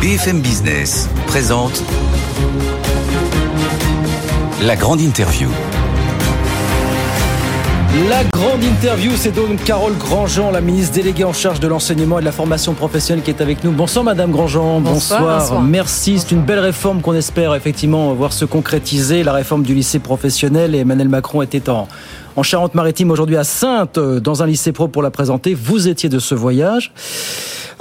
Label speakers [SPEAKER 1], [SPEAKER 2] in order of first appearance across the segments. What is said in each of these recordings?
[SPEAKER 1] BFM Business présente la grande interview.
[SPEAKER 2] La grande interview, c'est donc Carole Grandjean, la ministre déléguée en charge de l'enseignement et de la formation professionnelle qui est avec nous. Bonsoir Madame Grandjean, bonsoir.
[SPEAKER 3] bonsoir.
[SPEAKER 2] Merci, c'est une belle réforme qu'on espère effectivement voir se concrétiser, la réforme du lycée professionnel. Et Emmanuel Macron était en, en Charente-Maritime aujourd'hui à Sainte, dans un lycée pro pour la présenter. Vous étiez de ce voyage.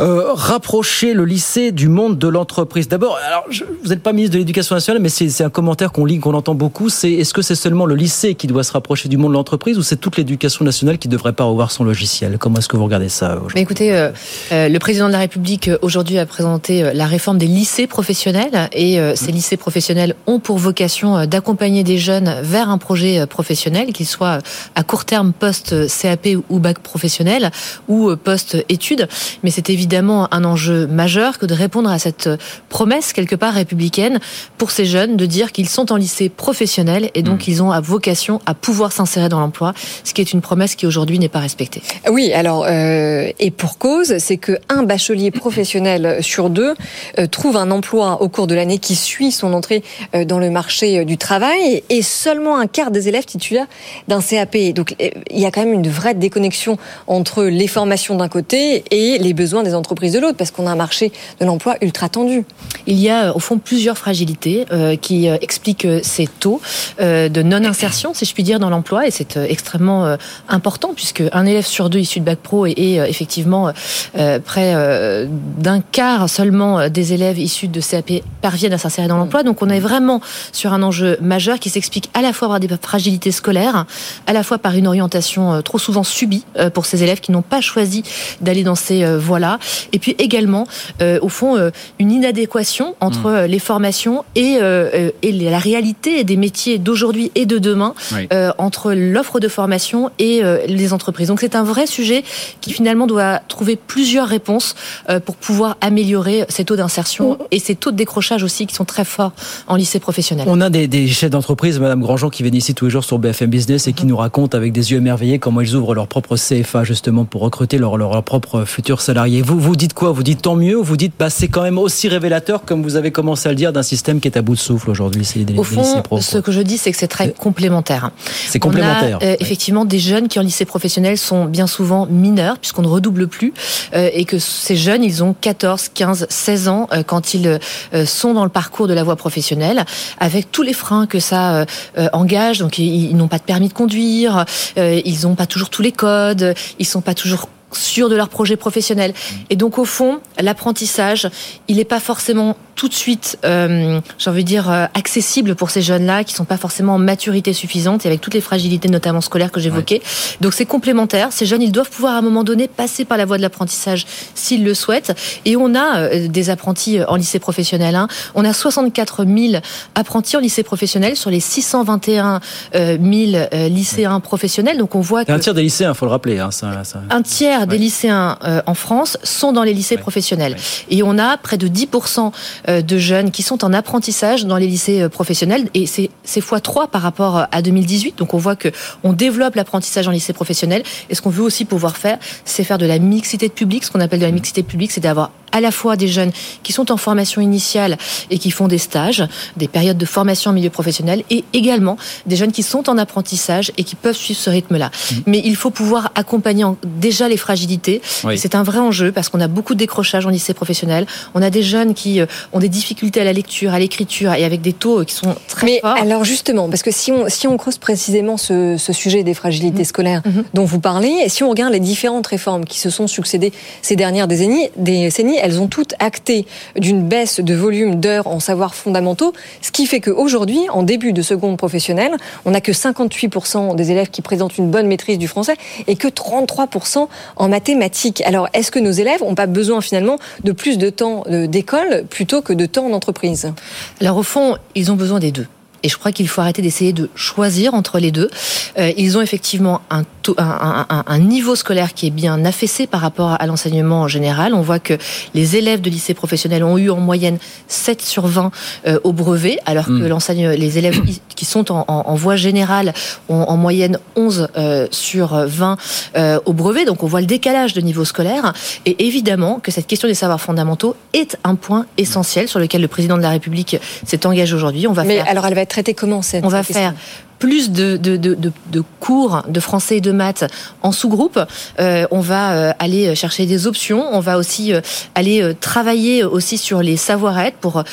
[SPEAKER 2] Euh, rapprocher le lycée du monde de l'entreprise. D'abord, alors je, vous n'êtes pas ministre de l'Éducation nationale, mais c'est un commentaire qu'on lit, qu'on entend beaucoup. C'est est-ce que c'est seulement le lycée qui doit se rapprocher du monde de l'entreprise ou c'est toute l'éducation nationale qui devrait pas revoir son logiciel? Comment est-ce que vous regardez ça
[SPEAKER 3] aujourd'hui? Écoutez, euh, euh, le président de la République euh, aujourd'hui a présenté euh, la réforme des lycées professionnels et ces lycées professionnels ont pour vocation d'accompagner des jeunes vers un projet professionnel, qu'il soit à court terme post CAP ou bac professionnel ou post études. Mais c'est évidemment évidemment un enjeu majeur que de répondre à cette promesse quelque part républicaine pour ces jeunes de dire qu'ils sont en lycée professionnel et donc mmh. ils ont à vocation à pouvoir s'insérer dans l'emploi, ce qui est une promesse qui aujourd'hui n'est pas respectée.
[SPEAKER 4] Oui, alors euh, et pour cause, c'est que un bachelier professionnel sur deux euh, trouve un emploi au cours de l'année qui suit son entrée euh, dans le marché du travail et seulement un quart des élèves titulaires d'un CAP. Donc il y a quand même une vraie déconnexion entre les formations d'un côté et les besoins des entreprises de l'autre, parce qu'on a un marché de l'emploi ultra tendu.
[SPEAKER 3] Il y a au fond plusieurs fragilités euh, qui euh, expliquent ces taux euh, de non-insertion, si je puis dire, dans l'emploi, et c'est euh, extrêmement euh, important, puisque un élève sur deux issu de bac pro est, est effectivement près d'un quart seulement des élèves issus de CAP parviennent à s'insérer dans l'emploi. Donc on est vraiment sur un enjeu majeur qui s'explique à la fois par des fragilités scolaires, à la fois par une orientation trop souvent subie pour ces élèves qui n'ont pas choisi d'aller dans ces voies-là, et puis également, euh, au fond, euh, une inadéquation entre mmh. les formations et, euh, et, la réalité des métiers d'aujourd'hui et de demain, oui. entre l'offre de formation et les entreprises. Donc c'est un vrai sujet qui finalement doit trouver plusieurs réponses pour pouvoir améliorer ces taux d'insertion mmh. et ces taux de décrochage aussi qui sont très forts en lycée professionnel.
[SPEAKER 2] On a des, des chefs d'entreprise, Madame Grandjean, qui viennent ici tous les jours sur BFM Business et qui mmh. nous racontent avec des yeux émerveillés comment ils ouvrent leur propre CFA justement pour recruter leurs leur, leur propres futurs salariés. Vous, vous dites quoi? Vous dites tant mieux ou vous dites bah, c'est quand même aussi révélateur, comme vous avez commencé à le dire, d'un système qui est à bout de souffle aujourd'hui
[SPEAKER 3] Au fond, ce que je dis, c'est que c'est très complémentaire.
[SPEAKER 2] C'est complémentaire.
[SPEAKER 3] On a, euh, effectivement, des jeunes qui en lycée professionnel sont bien souvent mineurs, puisqu'on ne redouble plus, euh, et que ces jeunes, ils ont 14, 15, 16 ans euh, quand ils euh, sont dans le parcours de la voie professionnelle, avec tous les freins que ça euh, engage. Donc, ils, ils n'ont pas de permis de conduire, euh, ils n'ont pas toujours tous les codes, ils sont pas toujours sûrs de leur projet professionnel. Et donc, au fond, l'apprentissage, il n'est pas forcément tout de suite, euh, j'ai envie de dire, euh, accessible pour ces jeunes-là qui sont pas forcément en maturité suffisante et avec toutes les fragilités, notamment scolaires que j'évoquais. Ouais. Donc c'est complémentaire. Ces jeunes, ils doivent pouvoir à un moment donné passer par la voie de l'apprentissage s'ils le souhaitent. Et on a euh, des apprentis en lycée professionnel. Hein. On a 64 000 apprentis en lycée professionnel sur les 621 000 lycéens professionnels. Donc on voit que
[SPEAKER 2] un tiers des lycéens, faut le rappeler. Hein, ça, ça...
[SPEAKER 3] Un tiers des lycéens en France sont dans les lycées professionnels. Et on a près de 10 de jeunes qui sont en apprentissage dans les lycées professionnels et c'est fois 3 par rapport à 2018. Donc on voit que on développe l'apprentissage en lycée professionnel et ce qu'on veut aussi pouvoir faire, c'est faire de la mixité de public. Ce qu'on appelle de la mixité de public, c'est d'avoir à la fois des jeunes qui sont en formation initiale et qui font des stages, des périodes de formation en milieu professionnel, et également des jeunes qui sont en apprentissage et qui peuvent suivre ce rythme-là. Mmh. Mais il faut pouvoir accompagner déjà les fragilités. Oui. C'est un vrai enjeu parce qu'on a beaucoup de décrochage en lycée professionnel. On a des jeunes qui ont des difficultés à la lecture, à l'écriture et avec des taux qui sont très
[SPEAKER 4] Mais
[SPEAKER 3] forts.
[SPEAKER 4] alors justement, parce que si on, si on creuse précisément ce, ce sujet des fragilités mmh. scolaires mmh. dont vous parlez, et si on regarde les différentes réformes qui se sont succédées ces dernières décennies, décennies elles ont toutes acté d'une baisse de volume d'heures en savoirs fondamentaux, ce qui fait qu'aujourd'hui, en début de seconde professionnelle, on n'a que 58% des élèves qui présentent une bonne maîtrise du français et que 33% en mathématiques. Alors, est-ce que nos élèves n'ont pas besoin finalement de plus de temps d'école plutôt que de temps en entreprise
[SPEAKER 3] Alors, au fond, ils ont besoin des deux. Et je crois qu'il faut arrêter d'essayer de choisir entre les deux. Euh, ils ont effectivement un un, niveau scolaire qui est bien affaissé par rapport à l'enseignement en général. On voit que les élèves de lycée professionnel ont eu en moyenne 7 sur 20 euh, au brevet, alors que hmm. les élèves qui sont en, voie générale ont en moyenne 11 euh, sur 20 euh, au brevet. Donc on voit le décalage de niveau scolaire. Et évidemment que cette question des savoirs fondamentaux est un point essentiel sur lequel le président de la République s'est engagé aujourd'hui.
[SPEAKER 4] On va Mais alors elle va être comment cette
[SPEAKER 3] On va faire plus de, de, de, de, cours de français et de maths en sous-groupe. Euh, on va euh, aller chercher des options. On va aussi euh, aller travailler aussi sur les savoir-être pour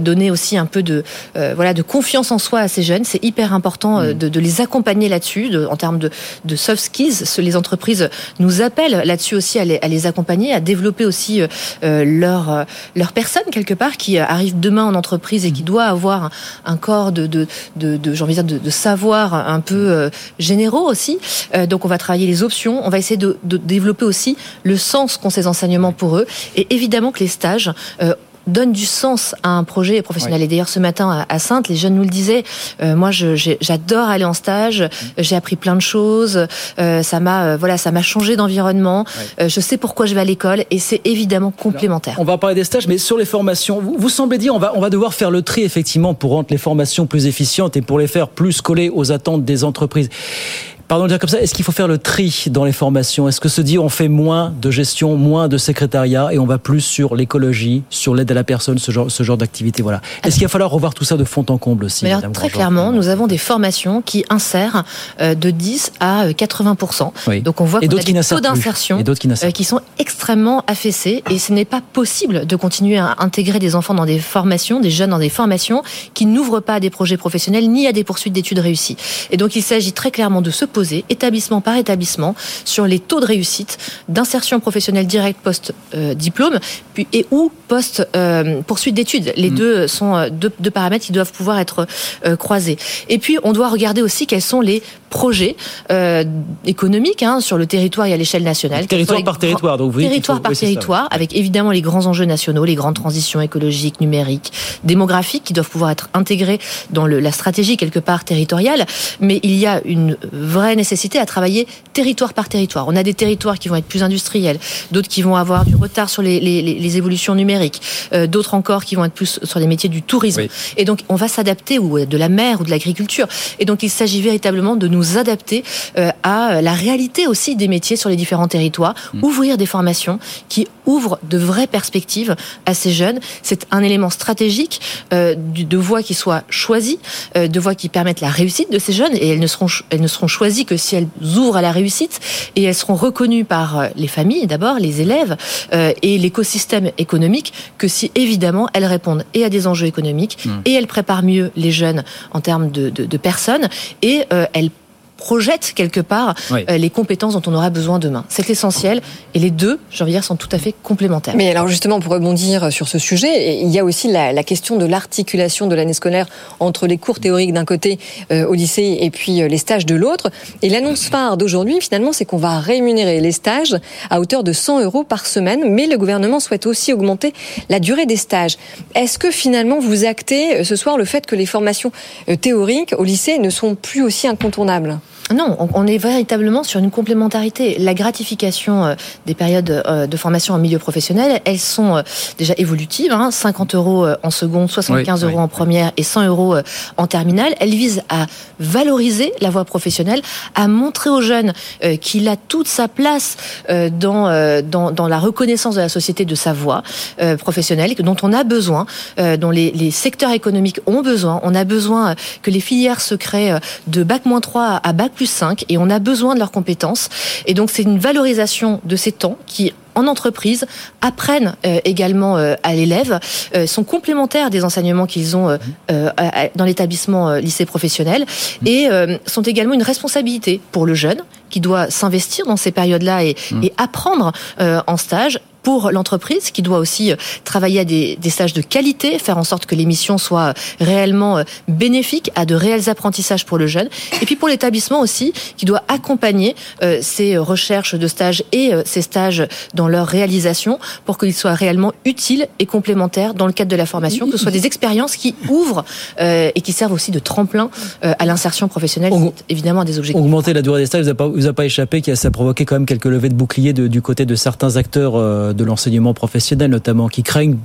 [SPEAKER 3] donner aussi un peu de voilà de confiance en soi à ces jeunes. C'est hyper important mmh. de, de, les accompagner là-dessus en termes de, de soft skills. Les entreprises nous appellent là-dessus aussi à les, à les, accompagner, à développer aussi leur leur personne quelque part qui arrive demain en entreprise et qui mmh. doit avoir un, corps de de de, de savoir un peu euh, généraux aussi. Euh, donc on va travailler les options, on va essayer de, de développer aussi le sens qu'ont ces enseignements pour eux. Et évidemment que les stages euh, donne du sens à un projet professionnel. Et d'ailleurs, ce matin à Sainte, les jeunes nous le disaient. Euh, moi, j'adore aller en stage. J'ai appris plein de choses. Euh, ça m'a, euh, voilà, ça m'a changé d'environnement. je sais pourquoi je vais à l'école, et c'est évidemment complémentaire.
[SPEAKER 2] on va parler des stages, mais sur les formations, vous, vous semblez dire, on va, on va devoir faire le tri effectivement pour rendre les formations plus efficientes et pour les faire plus coller aux attentes des entreprises pardon de dire comme ça, est-ce qu'il faut faire le tri dans les formations? Est-ce que se dire on fait moins de gestion, moins de secrétariat et on va plus sur l'écologie, sur l'aide à la personne, ce genre, ce genre d'activité? Voilà. Est-ce qu'il va falloir revoir tout ça de fond en comble aussi
[SPEAKER 3] Mais alors, Très clairement, nous avons des formations qui insèrent euh, de 10 à 80 euh, Donc on voit qu'on a des taux d'insertion euh, qui sont extrêmement affaissés et ce n'est pas possible de continuer à intégrer des enfants dans des formations, des jeunes dans des formations qui n'ouvrent pas à des projets professionnels ni à des poursuites d'études réussies. Et donc il s'agit très clairement de se poser établissement par établissement sur les taux de réussite d'insertion professionnelle directe post-diplôme puis et ou post-poursuite d'études. Les mm. deux sont euh, deux, paramètres qui doivent pouvoir être euh, croisés. Et puis, on doit regarder aussi quels sont les projets euh, économiques hein, sur le territoire et à l'échelle nationale.
[SPEAKER 2] Territoire par territoire, donc
[SPEAKER 3] vous Territoire par territoire, avec évidemment les grands enjeux nationaux, les grandes transitions écologiques, numériques, démographiques qui doivent pouvoir être intégrés dans le, la stratégie quelque part territoriale. Mais il y a une vraie nécessité à travailler territoire par territoire. On a des territoires qui vont être plus industriels, d'autres qui vont avoir du retard sur les, les, les évolutions numériques, euh, d'autres encore qui vont être plus sur les métiers du tourisme. Et donc on va s'adapter ou de la mer ou de l'agriculture. Et donc il s'agit véritablement de nous adapter euh, à la réalité aussi des métiers sur les différents territoires, mm. ouvrir des formations qui ouvrent de vraies perspectives à ces jeunes. C'est un élément stratégique euh, de voies qui soient choisies, de voies qui permettent la réussite de ces jeunes et elles ne seront elles ne seront choisies que si elles ouvrent à la réussite et elles seront reconnues par les familles d'abord, les élèves et l'écosystème économique que si évidemment elles répondent et à des enjeux économiques mmh. et elles préparent mieux les jeunes en termes de, de, de personnes et euh, elles projette quelque part euh, les compétences dont on aura besoin demain. C'est essentiel et les deux, j'ai envie de dire, sont tout à fait complémentaires.
[SPEAKER 4] Mais alors justement, pour rebondir sur ce sujet, il y a aussi la, la question de l'articulation de l'année scolaire entre les cours théoriques d'un côté euh, au lycée et puis euh, les stages de l'autre. Et l'annonce phare d'aujourd'hui, finalement, c'est qu'on va rémunérer les stages à hauteur de 100 euros par semaine, mais le gouvernement souhaite aussi augmenter la durée des stages. Est-ce que finalement vous actez ce soir le fait que les formations théoriques au lycée ne sont plus aussi incontournables?
[SPEAKER 3] Non, on est véritablement sur une complémentarité. La gratification euh, des périodes euh, de formation en milieu professionnel, elles sont euh, déjà évolutives. 50 hein. euros en seconde, 75 euros en première et 100 euros en terminale. Elles visent à valoriser la voie professionnelle, à montrer aux jeunes qu'il a toute sa place dans, dans, dans la reconnaissance de la société de sa voie professionnelle, dont on a besoin, dont les, les secteurs économiques ont besoin. On a besoin que les filières se créent de bac 3 à bac plus 5 et on a besoin de leurs compétences. Et donc c'est une valorisation de ces temps qui en entreprise apprennent euh, également euh, à l'élève, euh, sont complémentaires des enseignements qu'ils ont dans l'établissement lycée professionnel et sont également une responsabilité pour le jeune qui doit s'investir dans ces périodes-là et, et apprendre en stage pour l'entreprise qui doit aussi travailler à des, des, stages de qualité, faire en sorte que l'émission soit réellement bénéfique, à de réels apprentissages pour le jeune. Et puis pour l'établissement aussi, qui doit accompagner ces recherches de stages et ces stages dans leur réalisation pour qu'ils soient réellement utiles et complémentaires dans le cadre de la formation, que ce soit des expériences qui ouvrent euh, et qui servent aussi de tremplin euh, à l'insertion professionnelle. C'est évidemment des objectifs.
[SPEAKER 2] Augmenter la durée des stages, vous a pas, vous a pas échappé, qui a, ça a provoqué quand même quelques levées de boucliers de, du côté de certains acteurs euh, de l'enseignement professionnel, notamment, qui craignent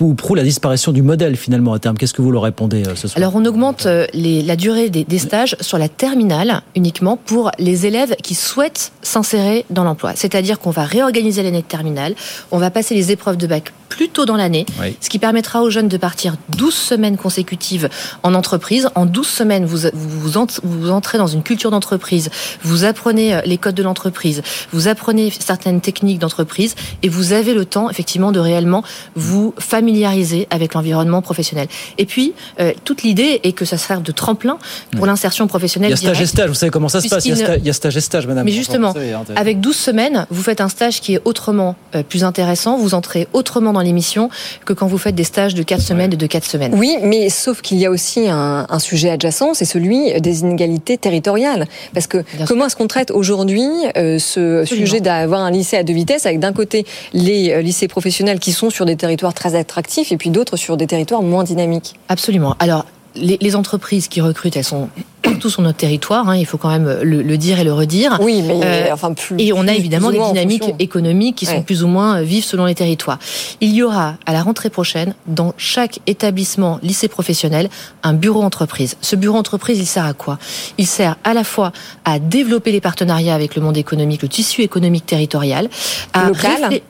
[SPEAKER 2] ou prou la disparition du modèle finalement à terme. Qu'est-ce que vous leur répondez ce soir
[SPEAKER 3] Alors on augmente les, la durée des, des stages sur la terminale uniquement pour les élèves qui souhaitent s'insérer dans l'emploi. C'est-à-dire qu'on va réorganiser l'année de terminale, on va passer les épreuves de bac plus tôt dans l'année, oui. ce qui permettra aux jeunes de partir 12 semaines consécutives en entreprise. En 12 semaines, vous, vous, vous entrez dans une culture d'entreprise, vous apprenez les codes de l'entreprise, vous apprenez certaines techniques d'entreprise et vous avez le temps effectivement de réellement vous familiariser avec l'environnement professionnel. Et puis, euh, toute l'idée est que ça serve de tremplin pour oui. l'insertion professionnelle.
[SPEAKER 2] Il y a stage et stage, vous savez comment ça se passe, il y, a il y a stage et stage, madame.
[SPEAKER 3] Mais justement, avec 12 semaines, vous faites un stage qui est autrement euh, plus intéressant, vous entrez autrement dans l'émission que quand vous faites des stages de 4 semaines et de 4 semaines.
[SPEAKER 4] Oui, mais sauf qu'il y a aussi un, un sujet adjacent, c'est celui des inégalités territoriales. Parce que Bien comment est-ce qu'on traite aujourd'hui euh, ce Absolument. sujet d'avoir un lycée à deux vitesses avec d'un côté les euh, lycées professionnels qui sont sur des territoires très attractifs et puis d'autres sur des territoires moins dynamiques?
[SPEAKER 3] Absolument. Alors, les, les, entreprises qui recrutent, elles sont partout sur notre territoire. Hein, il faut quand même le, le, dire et le redire.
[SPEAKER 4] Oui, mais euh, enfin plus.
[SPEAKER 3] Et on a évidemment des dynamiques économiques qui ouais. sont plus ou moins vives selon les territoires. Il y aura à la rentrée prochaine, dans chaque établissement lycée professionnel, un bureau entreprise. Ce bureau entreprise, il sert à quoi? Il sert à la fois à développer les partenariats avec le monde économique, le tissu économique territorial, à
[SPEAKER 4] local?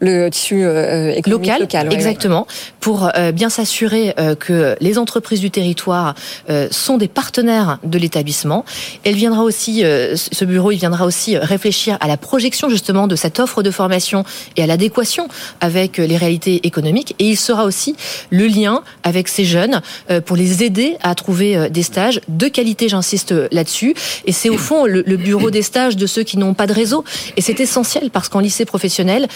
[SPEAKER 4] Le tissu euh, économique
[SPEAKER 3] local,
[SPEAKER 4] local
[SPEAKER 3] ouais, exactement, ouais. pour euh, bien s'assurer euh, que les entreprises du territoire euh, sont des partenaires de l'établissement. Elle viendra aussi, euh, ce bureau, il viendra aussi réfléchir à la projection justement de cette offre de formation et à l'adéquation avec les réalités économiques. Et il sera aussi le lien avec ces jeunes euh, pour les aider à trouver des stages de qualité. J'insiste là-dessus. Et c'est au fond le, le, bureau des stages de ceux qui n'ont pas de réseau. Et c'est essentiel parce qu'en lycée professionnel,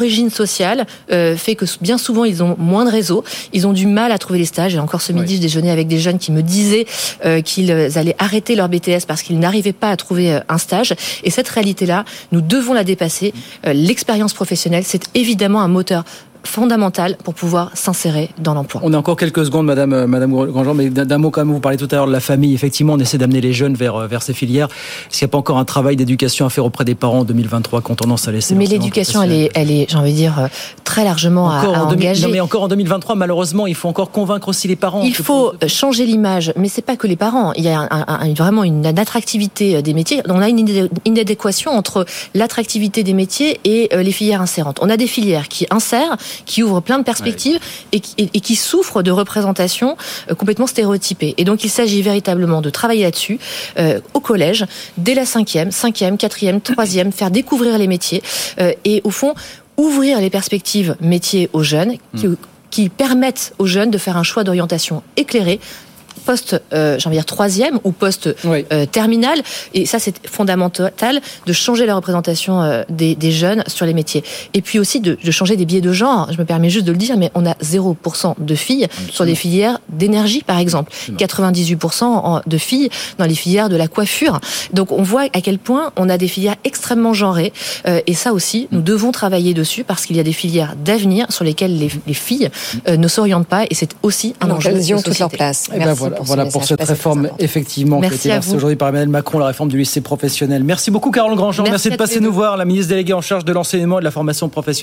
[SPEAKER 3] l'origine sociale euh, fait que bien souvent ils ont moins de réseau, ils ont du mal à trouver des stages. Et encore ce midi, oui. je déjeunais avec des jeunes qui me disaient euh, qu'ils allaient arrêter leur BTS parce qu'ils n'arrivaient pas à trouver euh, un stage. Et cette réalité-là, nous devons la dépasser. Euh, l'expérience professionnelle, c'est évidemment un moteur fondamentale pour pouvoir s'insérer dans l'emploi.
[SPEAKER 2] On a encore quelques secondes, Madame, euh, Madame Grandjean, mais d'un mot quand même, vous parlez tout à l'heure de la famille. Effectivement, on essaie d'amener les jeunes vers, euh, vers ces filières. Est-ce qu'il n'y a pas encore un travail d'éducation à faire auprès des parents en 2023 qu'on tendance à laisser
[SPEAKER 3] Mais l'éducation, elle est, elle est j'ai envie de dire, euh, très largement
[SPEAKER 2] encore
[SPEAKER 3] à, à
[SPEAKER 2] en 2000,
[SPEAKER 3] engager.
[SPEAKER 2] Non, mais encore en 2023, malheureusement, il faut encore convaincre aussi les parents.
[SPEAKER 3] Il faut pour... changer l'image, mais c'est pas que les parents. Il y a un, un, vraiment une, une attractivité des métiers. On a une inadéquation entre l'attractivité des métiers et les filières insérantes. On a des filières qui insèrent, qui ouvrent plein de perspectives ouais. et, et, et, qui souffrent de représentations euh, complètement stéréotypées. Et donc il s'agit véritablement de travailler là-dessus euh, au collège, dès la cinquième, cinquième, quatrième, troisième, faire découvrir les métiers euh, et au fond ouvrir les perspectives métiers aux jeunes qui, mmh. qui permettent aux jeunes de faire un choix d'orientation éclairé poste, euh, j'ai envie de dire troisième ou poste oui. euh, terminal. Et ça, c'est fondamental de changer la représentation euh, des, des, jeunes sur les métiers. Et puis aussi de, de, changer des biais de genre. Je me permets juste de le dire, mais on a 0% de filles Absolument. sur les filières d'énergie, par exemple. Absolument. 98% de filles dans les filières de la coiffure. Donc on voit à quel point on a des filières extrêmement genrées. Euh, et ça aussi, nous devons travailler dessus parce qu'il y a des filières d'avenir sur lesquelles les, les filles euh, ne s'orientent pas. Et c'est aussi un enjeu.
[SPEAKER 4] Elles ont toute leur place.
[SPEAKER 2] Ben voilà, pour, voilà pour cette réforme, effectivement, qui a été lancée aujourd'hui par Emmanuel Macron, la réforme du lycée professionnel. Merci beaucoup, Carole Grandjean. Merci, merci de passer nous voir, la ministre déléguée en charge de l'enseignement et de la formation professionnelle.